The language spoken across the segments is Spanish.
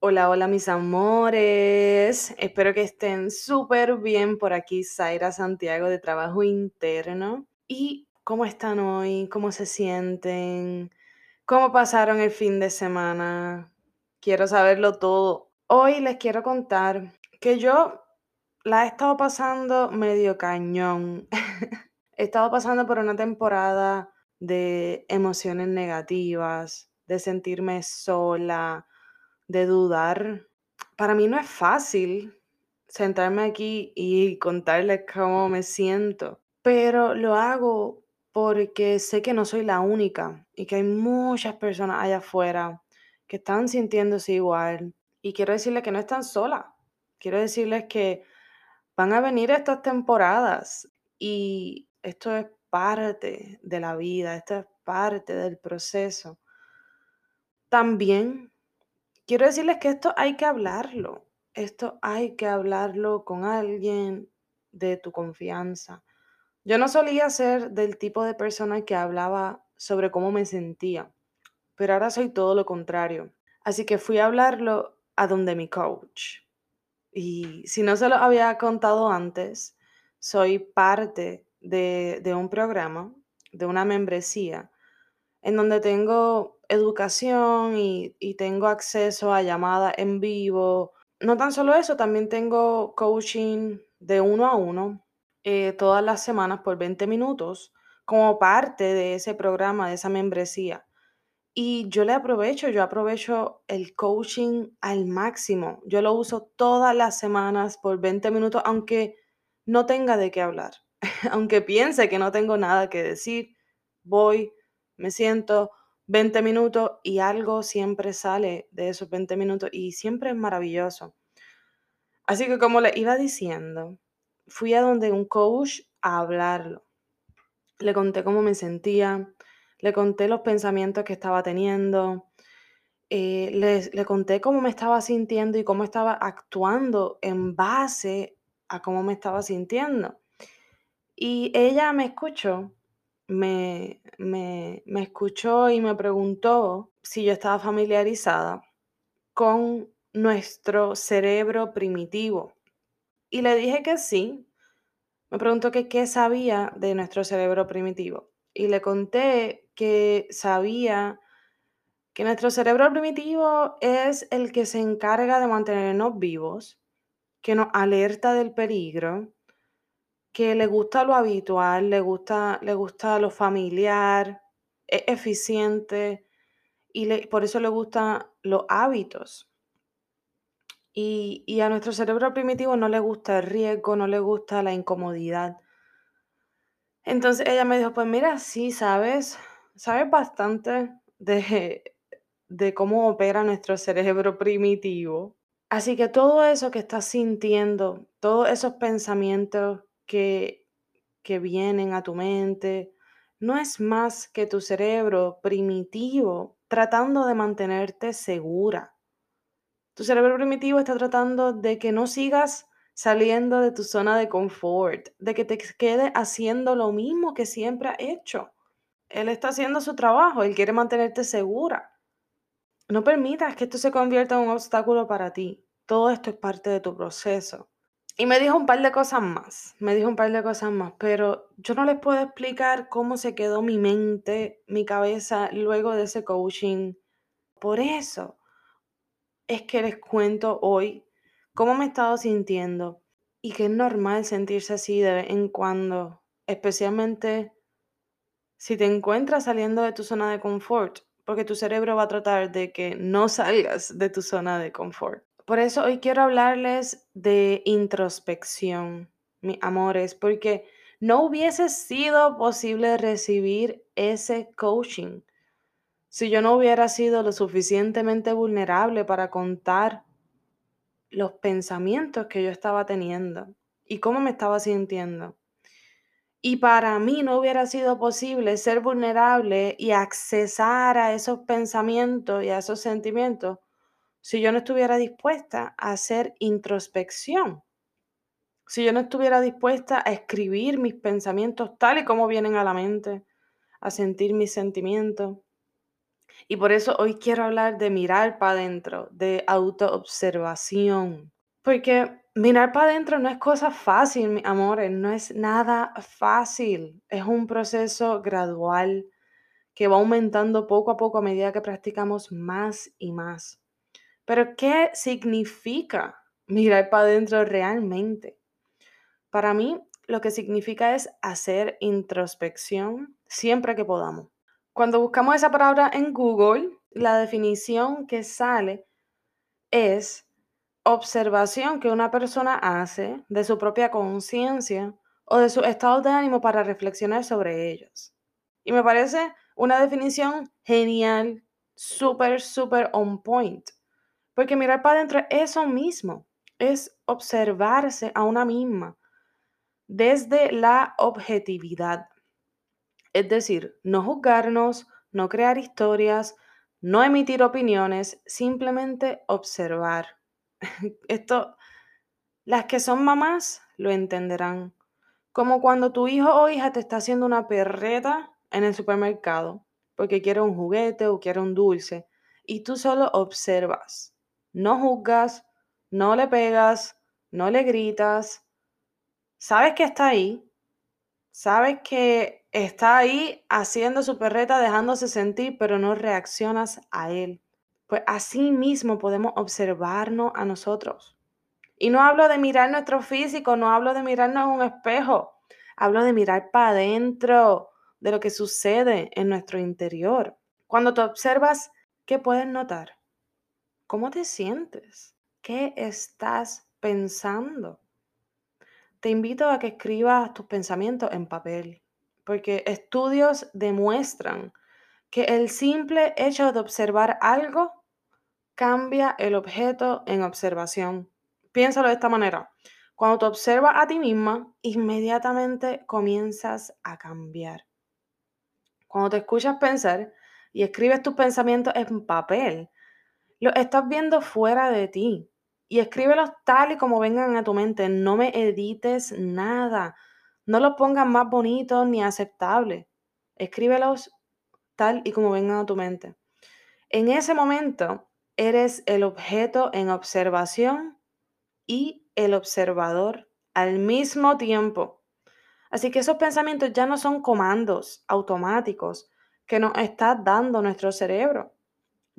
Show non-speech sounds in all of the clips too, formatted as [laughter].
Hola, hola mis amores. Espero que estén súper bien por aquí, Zaira Santiago de Trabajo Interno. ¿Y cómo están hoy? ¿Cómo se sienten? ¿Cómo pasaron el fin de semana? Quiero saberlo todo. Hoy les quiero contar que yo la he estado pasando medio cañón. [laughs] he estado pasando por una temporada de emociones negativas, de sentirme sola, de dudar. Para mí no es fácil sentarme aquí y contarles cómo me siento, pero lo hago porque sé que no soy la única y que hay muchas personas allá afuera que están sintiéndose igual. Y quiero decirles que no están solas. Quiero decirles que van a venir estas temporadas y esto es parte de la vida, esto es parte del proceso. También quiero decirles que esto hay que hablarlo. Esto hay que hablarlo con alguien de tu confianza. Yo no solía ser del tipo de persona que hablaba sobre cómo me sentía, pero ahora soy todo lo contrario. Así que fui a hablarlo a donde mi coach. Y si no se lo había contado antes, soy parte de, de un programa, de una membresía, en donde tengo educación y, tengo acceso a llamadas en vivo. No tan solo eso, también tengo coaching de uno a uno eh, todas las semanas por 20 minutos como parte de ese programa, de esa membresía. Y yo le aprovecho, yo aprovecho el coaching al máximo. Yo lo uso todas las semanas por 20 minutos, aunque no tenga de qué hablar, [laughs] aunque piense que no tengo nada que decir, voy, me siento, 20 minutos y algo siempre sale de esos 20 minutos y siempre es maravilloso. Así que como le iba diciendo, fui a donde un coach a hablarlo. Le conté cómo me sentía, le conté los pensamientos que estaba teniendo, eh, le, le conté cómo me estaba sintiendo y cómo estaba actuando en base a cómo me estaba sintiendo. Y ella me escuchó me, me, escuchó y me preguntó si yo estaba familiarizada con nuestro cerebro primitivo. Y le dije que sí. Me preguntó qué sabía de nuestro cerebro primitivo. Y le conté que sabía que nuestro cerebro primitivo es el que se encarga de mantenernos vivos, que nos alerta del peligro, que le gusta lo habitual, le gusta, le gusta lo familiar, es eficiente y por eso le gustan los hábitos. Y, y a nuestro cerebro primitivo no le gusta el riesgo, no le gusta la incomodidad. Entonces ella me dijo, pues mira, sí, sabes, sabes bastante de, de cómo opera nuestro cerebro primitivo. Así que todo eso que estás sintiendo, todos esos pensamientos que, que vienen a tu mente, no es más que tu cerebro primitivo tratando de mantenerte segura. Tu cerebro primitivo está tratando de que no sigas saliendo de tu zona de confort, de que te quedes haciendo lo mismo que siempre has hecho. Él está haciendo su trabajo, él quiere mantenerte segura. No permitas que esto se convierta en un obstáculo para ti. Todo esto es parte de tu proceso. Y me dijo un par de cosas más, me dijo un par de cosas más, pero yo no les puedo explicar cómo se quedó mi mente, mi cabeza luego de ese coaching. Por eso es que les cuento hoy cómo me he estado sintiendo y que es normal sentirse así de vez en cuando, especialmente si te encuentras saliendo de tu zona de confort, porque tu cerebro va a tratar de que no salgas de tu zona de confort. Por eso hoy quiero hablarles de introspección, mis amores, porque no hubiese sido posible recibir ese coaching si yo no hubiera sido lo suficientemente vulnerable para contar los pensamientos que yo estaba teniendo y cómo me estaba sintiendo. Y para mí no hubiera sido posible ser vulnerable y accesar a esos pensamientos y a esos sentimientos si yo no estuviera dispuesta a hacer introspección, si yo no estuviera dispuesta a escribir mis pensamientos tal y como vienen a la mente, a sentir mis sentimientos. Y por eso hoy quiero hablar de mirar para adentro, de autoobservación. Porque mirar para adentro no es cosa fácil, mis amores, no es nada fácil. Es un proceso gradual que va aumentando poco a poco a medida que practicamos más y más. Pero ¿qué significa mirar para adentro realmente? Para mí, lo que significa es hacer introspección siempre que podamos. Cuando buscamos esa palabra en Google, la definición que sale es observación que una persona hace de su propia conciencia o de su estado de ánimo para reflexionar sobre ellos. Y me parece una definición genial, súper, súper on point. Porque mirar para adentro es eso mismo, es observarse a una misma desde la objetividad. Es decir, no juzgarnos, no crear historias, no emitir opiniones, simplemente observar. [laughs] Esto, las que son mamás lo entenderán. Como cuando tu hijo o hija te está haciendo una perreta en el supermercado porque quiere un juguete o quiere un dulce y tú solo observas no juzgas, no le pegas, no le gritas, sabes que está ahí, sabes que está ahí haciendo su perreta, dejándose sentir, pero no reaccionas a él. Pues así mismo podemos observarnos a nosotros. Y no hablo de mirar nuestro físico, no hablo de mirarnos en un espejo, hablo de mirar para adentro de lo que sucede en nuestro interior. Cuando tú observas, ¿qué puedes notar? ¿Cómo te sientes? ¿Qué estás pensando? Te invito a que escribas tus pensamientos en papel, porque estudios demuestran que el simple hecho de observar algo cambia el objeto en observación. Piénsalo de esta manera. Cuando te observas a ti misma, inmediatamente comienzas a cambiar. Cuando te escuchas pensar y escribes tus pensamientos en papel, los estás viendo fuera de ti y escríbelos tal y como vengan a tu mente. No me edites nada. No los pongas más bonitos ni aceptables. Escríbelos tal y como vengan a tu mente. En ese momento, eres el objeto en observación y el observador al mismo tiempo. Así que esos pensamientos ya no son comandos automáticos que nos está dando nuestro cerebro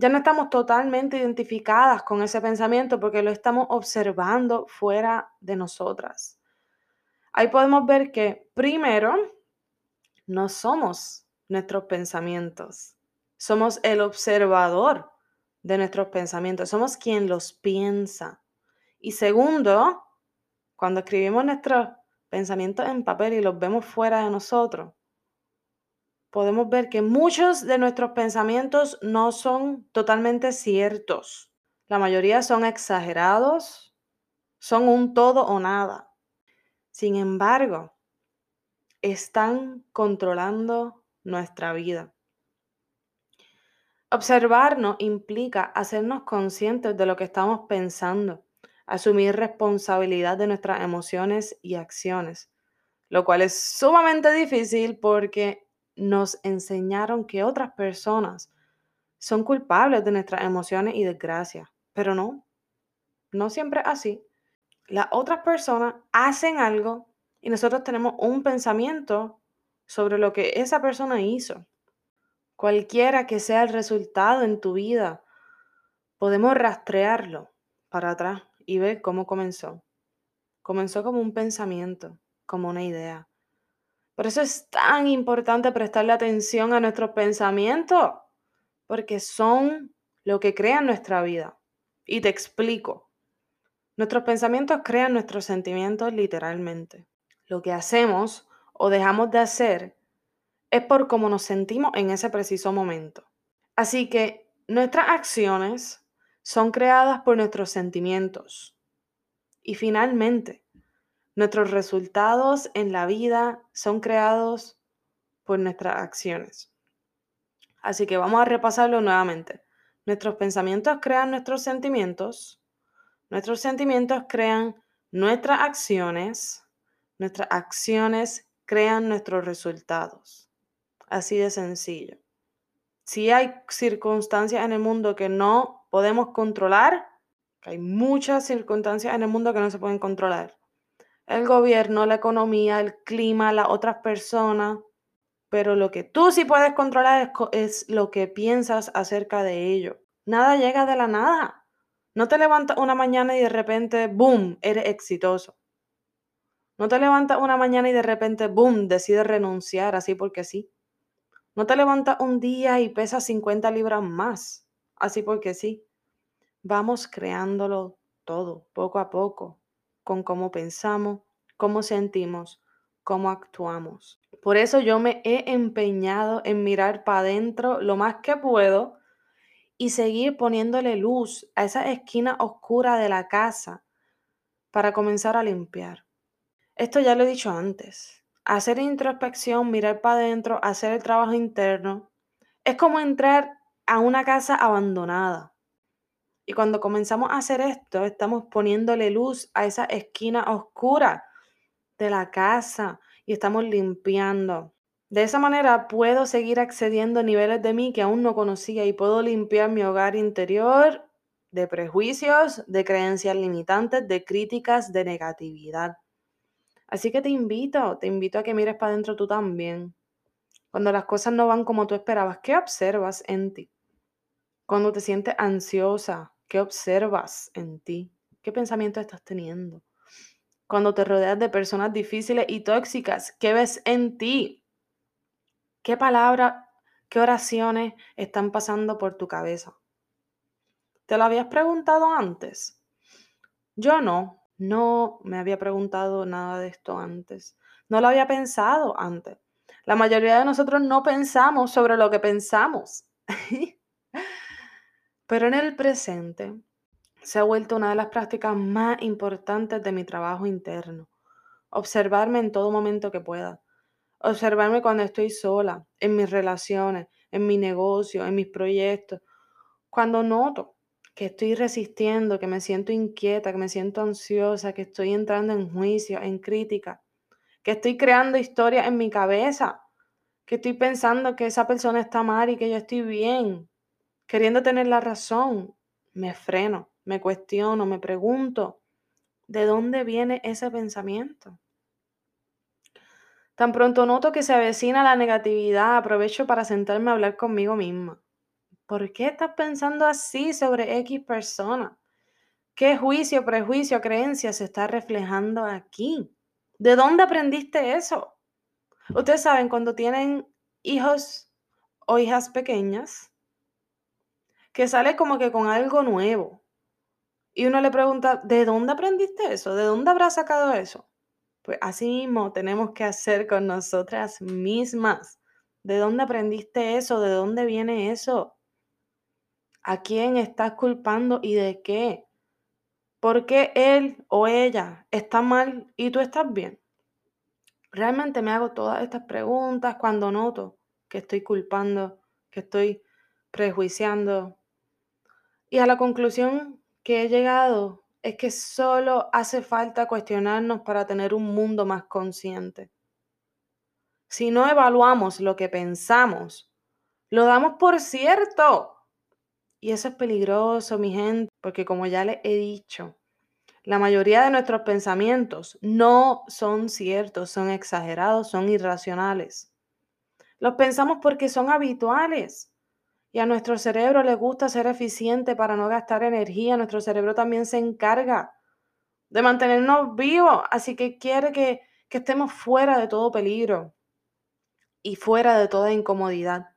ya no estamos totalmente identificadas con ese pensamiento porque lo estamos observando fuera de nosotras. Ahí podemos ver que primero, no somos nuestros pensamientos, somos el observador de nuestros pensamientos, somos quien los piensa. Y segundo, cuando escribimos nuestros pensamientos en papel y los vemos fuera de nosotros, podemos ver que muchos de nuestros pensamientos no son totalmente ciertos. La mayoría son exagerados, son un todo o nada. Sin embargo, están controlando nuestra vida. Observarnos implica hacernos conscientes de lo que estamos pensando, asumir responsabilidad de nuestras emociones y acciones, lo cual es sumamente difícil porque nos enseñaron que otras personas son culpables de nuestras emociones y desgracias, pero no, no siempre así. Las otras personas hacen algo y nosotros tenemos un pensamiento sobre lo que esa persona hizo. Cualquiera que sea el resultado en tu vida, podemos rastrearlo para atrás y ver cómo comenzó. Comenzó como un pensamiento, como una idea. Por eso es tan importante prestarle atención a nuestros pensamientos, porque son lo que crea nuestra vida. Y te explico. Nuestros pensamientos crean nuestros sentimientos literalmente. Lo que hacemos o dejamos de hacer es por cómo nos sentimos en ese preciso momento. Así que nuestras acciones son creadas por nuestros sentimientos. Y finalmente, nuestros resultados en la vida son creados por nuestras acciones. Así que vamos a repasarlo nuevamente. Nuestros pensamientos crean nuestros sentimientos, nuestros sentimientos crean nuestras acciones, nuestras acciones crean nuestros resultados. Así de sencillo. Si hay circunstancias en el mundo que no podemos controlar, hay muchas circunstancias en el mundo que no se pueden controlar. El gobierno, la economía, el clima, las otras personas. Pero lo que tú sí puedes controlar es, lo que piensas acerca de ello. Nada llega de la nada. No te levantas una mañana y de repente, ¡boom!, eres exitoso. No te levantas una mañana y de repente, ¡boom!, decides renunciar así porque sí. No te levantas un día y pesas 50 libras más, así porque sí. Vamos creándolo todo, poco a poco, con cómo pensamos, cómo sentimos, cómo actuamos. Por eso yo me he empeñado en mirar para adentro lo más que puedo y seguir poniéndole luz a esa esquina oscura de la casa para comenzar a limpiar. Esto ya lo he dicho antes hacer introspección, mirar para adentro, hacer el trabajo interno, es como entrar a una casa abandonada. Y cuando comenzamos a hacer esto, estamos poniéndole luz a esa esquina oscura de la casa y estamos limpiando. De esa manera puedo seguir accediendo a niveles de mí que aún no conocía y puedo limpiar mi hogar interior de prejuicios, de creencias limitantes, de críticas, de negatividad. Así que te invito, te invito a que mires para adentro tú también. Cuando las cosas no van como tú esperabas, ¿qué observas en ti? Cuando te sientes ansiosa, ¿qué observas en ti? ¿Qué pensamientos estás teniendo? Cuando te rodeas de personas difíciles y tóxicas, ¿qué ves en ti? ¿Qué palabras, qué oraciones están pasando por tu cabeza? ¿Te lo habías preguntado antes? Yo no, no me había preguntado nada de esto antes. No lo había pensado antes. La mayoría de nosotros no pensamos sobre lo que pensamos. [laughs] Pero en el presente se ha vuelto una de las prácticas más importantes de mi trabajo interno. Observarme en todo momento que pueda. Observarme cuando estoy sola, en mis relaciones, en mi negocio, en mis proyectos. Cuando noto que estoy resistiendo, que me siento inquieta, que me siento ansiosa, que estoy entrando en juicio, en crítica, que estoy creando historias en mi cabeza, que estoy pensando que esa persona está mal y que yo estoy bien, queriendo tener la razón, me freno, me cuestiono, me pregunto, ¿de dónde viene ese pensamiento? Tan pronto noto que se avecina la negatividad, aprovecho para sentarme a hablar conmigo misma. ¿Por qué estás pensando así sobre X persona? ¿Qué juicio, prejuicio, creencia se está reflejando aquí? ¿De dónde aprendiste eso? Ustedes saben, cuando tienen hijos o hijas pequeñas, que sale como que con algo nuevo. Y uno le pregunta, ¿de dónde aprendiste eso? ¿De dónde habrás sacado eso? Pues así mismo tenemos que hacer con nosotras mismas. ¿De dónde aprendiste eso? ¿De dónde viene eso? ¿A quién estás culpando y de qué? ¿Por qué él o ella está mal y tú estás bien? Realmente me hago todas estas preguntas cuando noto que estoy culpando, que estoy prejuiciando. Y a la conclusión que he llegado es que solo hace falta cuestionarnos para tener un mundo más consciente. Si no evaluamos lo que pensamos, lo damos por cierto. Y eso es peligroso, mi gente, porque como ya les he dicho, la mayoría de nuestros pensamientos no son ciertos, son exagerados, son irracionales. Los pensamos porque son habituales. Y a nuestro cerebro le gusta ser eficiente para no gastar energía. Nuestro cerebro también se encarga de mantenernos vivos. Así que quiere que, estemos fuera de todo peligro y fuera de toda incomodidad.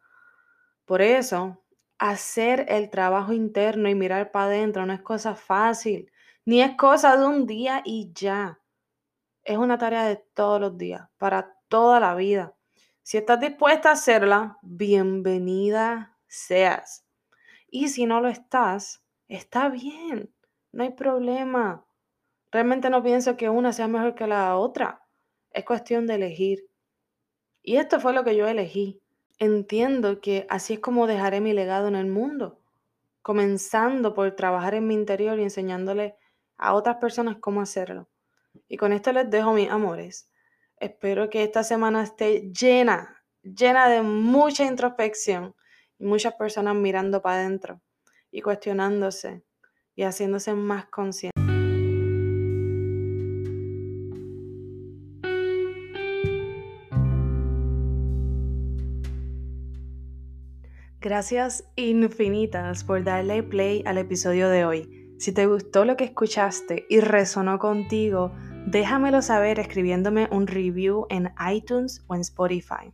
Por eso, hacer el trabajo interno y mirar para adentro no es cosa fácil, ni es cosa de un día y ya. Es una tarea de todos los días, para toda la vida. Si estás dispuesta a hacerla, bienvenida seas. Y si no lo estás, está bien, no hay problema. Realmente no pienso que una sea mejor que la otra. Es cuestión de elegir. Y esto fue lo que yo elegí entiendo que así es como dejaré mi legado en el mundo, comenzando por trabajar en mi interior y enseñándole a otras personas cómo hacerlo. Y con esto les dejo mis amores. Espero que esta semana esté llena, llena de mucha introspección y muchas personas mirando para adentro y cuestionándose y haciéndose más conscientes. Gracias infinitas por darle play al episodio de hoy. Si te gustó lo que escuchaste y resonó contigo, déjamelo saber escribiéndome un review en iTunes o en Spotify.